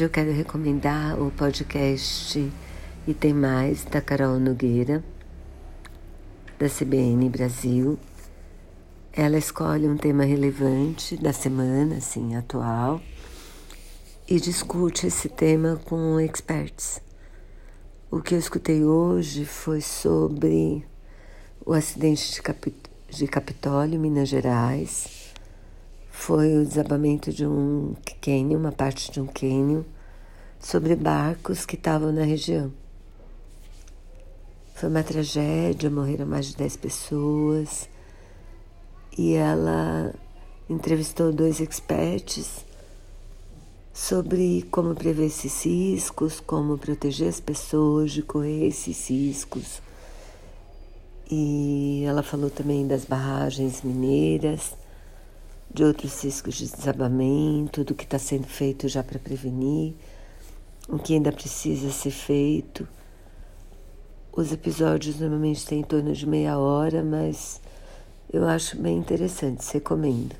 Hoje eu quero recomendar o podcast E Tem Mais, da Carol Nogueira, da CBN Brasil. Ela escolhe um tema relevante da semana, assim, atual, e discute esse tema com experts. O que eu escutei hoje foi sobre o acidente de, Cap de Capitólio, Minas Gerais foi o desabamento de um cânion, uma parte de um cânion, sobre barcos que estavam na região. Foi uma tragédia, morreram mais de 10 pessoas. E ela entrevistou dois experts sobre como prever esses riscos, como proteger as pessoas de correr esses riscos. E ela falou também das barragens mineiras de outros riscos de desabamento, do que está sendo feito já para prevenir, o que ainda precisa ser feito. Os episódios normalmente têm em torno de meia hora, mas eu acho bem interessante, recomendo.